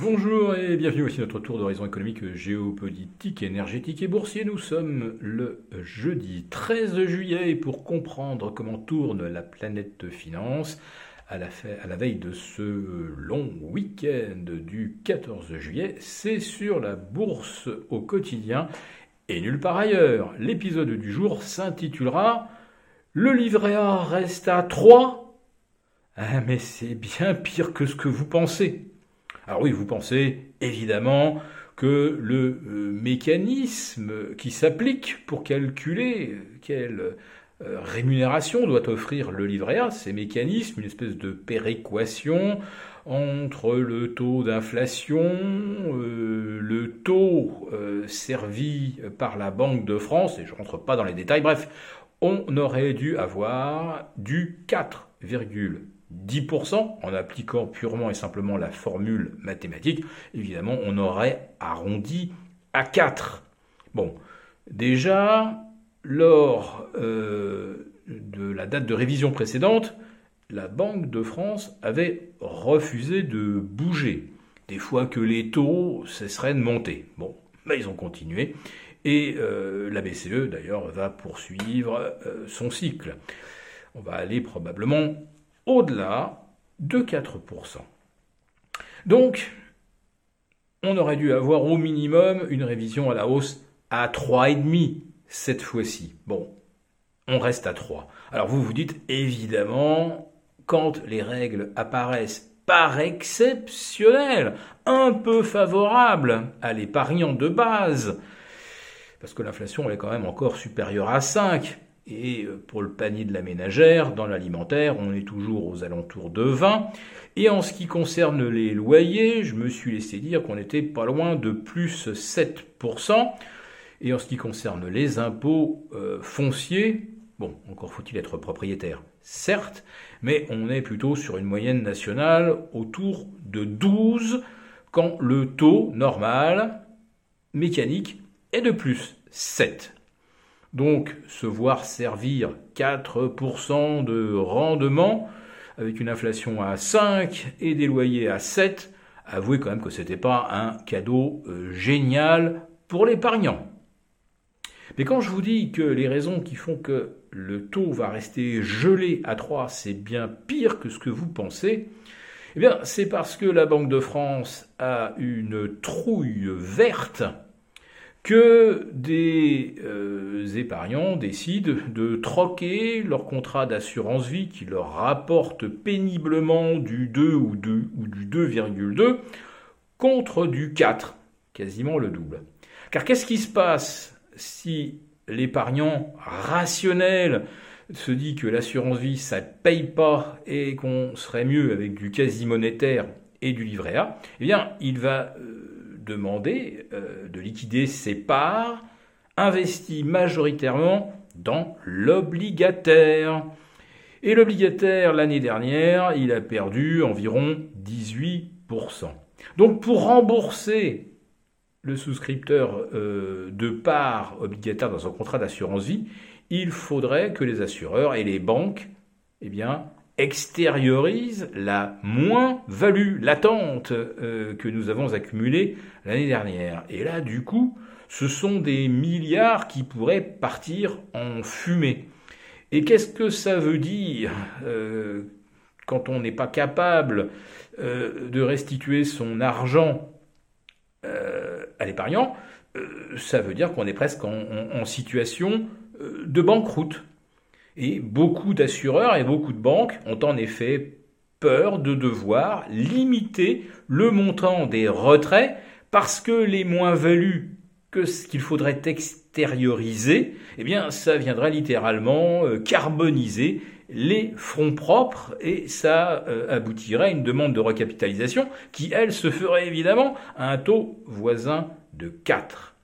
Bonjour et bienvenue aussi à notre tour d'horizon économique, géopolitique, énergétique et boursier. Nous sommes le jeudi 13 juillet et pour comprendre comment tourne la planète finance, à la, veille de ce long week-end du 14 juillet, c'est sur la bourse au quotidien et nulle part ailleurs. L'épisode du jour s'intitulera Le livret A reste à 3 Ah mais c'est bien pire que ce que vous pensez. Alors oui, vous pensez évidemment que le euh, mécanisme qui s'applique pour calculer quelle euh, rémunération doit offrir le livret A, ces mécanismes, une espèce de péréquation entre le taux d'inflation, euh, le taux servi par la Banque de France, et je ne rentre pas dans les détails, bref, on aurait dû avoir du 4,2 10% en appliquant purement et simplement la formule mathématique, évidemment, on aurait arrondi à 4. Bon, déjà, lors euh, de la date de révision précédente, la Banque de France avait refusé de bouger, des fois que les taux cesseraient de monter. Bon, ben, ils ont continué, et euh, la BCE, d'ailleurs, va poursuivre euh, son cycle. On va aller probablement au-delà de 4%. Donc, on aurait dû avoir au minimum une révision à la hausse à 3,5 cette fois-ci. Bon, on reste à 3. Alors vous vous dites évidemment, quand les règles apparaissent par exceptionnelles, un peu favorables à l'épargnant de base, parce que l'inflation est quand même encore supérieure à 5, et euh, pour le panier de la ménagère, dans l'alimentaire, on est toujours aux alentours de 20. Et en ce qui concerne les loyers, je me suis laissé dire qu'on était pas loin de plus 7%. Et en ce qui concerne les impôts euh, fonciers, bon, encore faut-il être propriétaire, certes, mais on est plutôt sur une moyenne nationale autour de 12 quand le taux normal mécanique est de plus 7. Donc se voir servir 4% de rendement avec une inflation à 5 et des loyers à 7, avouez quand même que ce n'était pas un cadeau euh, génial pour l'épargnant. Mais quand je vous dis que les raisons qui font que le taux va rester gelé à 3, c'est bien pire que ce que vous pensez, eh bien c'est parce que la Banque de France a une trouille verte que des euh, épargnants décident de troquer leur contrat d'assurance vie qui leur rapporte péniblement du 2 ou, 2, ou du 2,2 contre du 4, quasiment le double. Car qu'est-ce qui se passe si l'épargnant rationnel se dit que l'assurance vie ça ne paye pas et qu'on serait mieux avec du quasi monétaire et du livret A, eh bien il va euh, demander euh, de liquider ses parts investies majoritairement dans l'obligataire. Et l'obligataire, l'année dernière, il a perdu environ 18%. Donc pour rembourser le souscripteur euh, de parts obligataires dans son contrat d'assurance vie, il faudrait que les assureurs et les banques eh bien, extériorise la moins-value latente euh, que nous avons accumulée l'année dernière. Et là, du coup, ce sont des milliards qui pourraient partir en fumée. Et qu'est-ce que ça veut dire euh, quand on n'est pas capable euh, de restituer son argent à l'épargnant Ça veut dire qu'on est presque en situation de banqueroute. Et beaucoup d'assureurs et beaucoup de banques ont en effet peur de devoir limiter le montant des retraits parce que les moins-values que ce qu'il faudrait extérioriser, eh bien, ça viendrait littéralement euh, carboniser les fonds propres et ça euh, aboutirait à une demande de recapitalisation qui, elle, se ferait évidemment à un taux voisin de 4.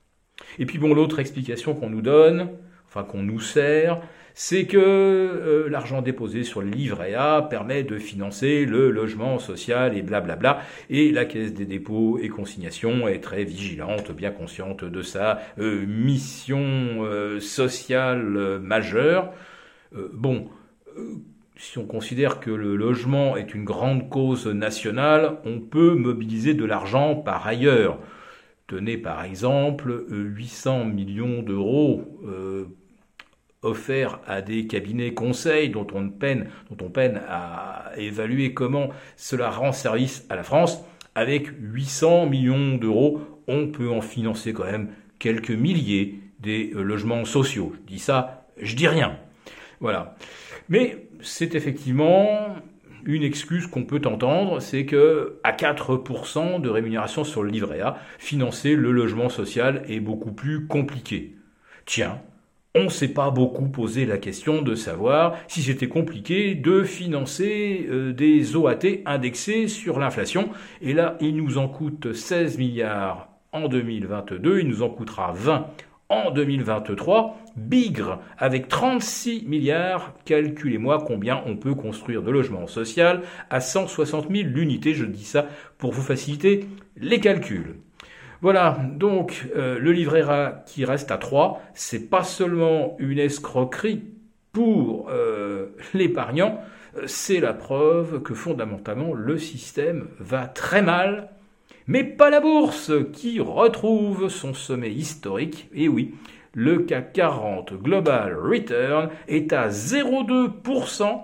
Et puis bon, l'autre explication qu'on nous donne, enfin qu'on nous sert, c'est que euh, l'argent déposé sur le livret A permet de financer le logement social et blablabla. Et la Caisse des dépôts et consignations est très vigilante, bien consciente de sa euh, mission euh, sociale majeure. bon, si on considère que le logement est une grande cause nationale, on peut mobiliser de l'argent par ailleurs. Tenez par exemple 800 millions d'euros offerts à des cabinets conseils dont on, peine, dont on peine à évaluer comment cela rend service à la France. Avec 800 millions d'euros, on peut en financer quand même quelques milliers des euh, logements sociaux. Je dis ça, je dis rien. Voilà. Mais c'est effectivement une excuse qu'on peut entendre, c'est que à 4% de rémunération sur le livret A, financer le logement social est beaucoup plus compliqué. Tiens, on ne s'est pas beaucoup posé la question de savoir si c'était compliqué de financer euh, des OAT indexés sur l'inflation. Et là, il nous en coûte 16 milliards en 2022, il nous en coûtera 20 en 2023. Bigre, avec 36 milliards, calculez-moi combien on peut construire de logements sociaux à 160 000 l'unité. Je dis ça pour vous faciliter les calculs. Voilà, donc euh, le livret qui reste à 3, c'est pas seulement une escroquerie pour euh, l'épargnant, c'est la preuve que fondamentalement le système va très mal, mais pas la bourse qui retrouve son sommet historique. Et oui, le CAC 40 Global Return est à 0,2%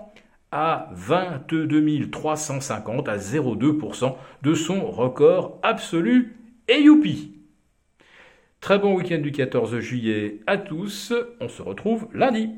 à 22 350 à 0,2% de son record absolu et youpi! Très bon week-end du 14 juillet à tous, on se retrouve lundi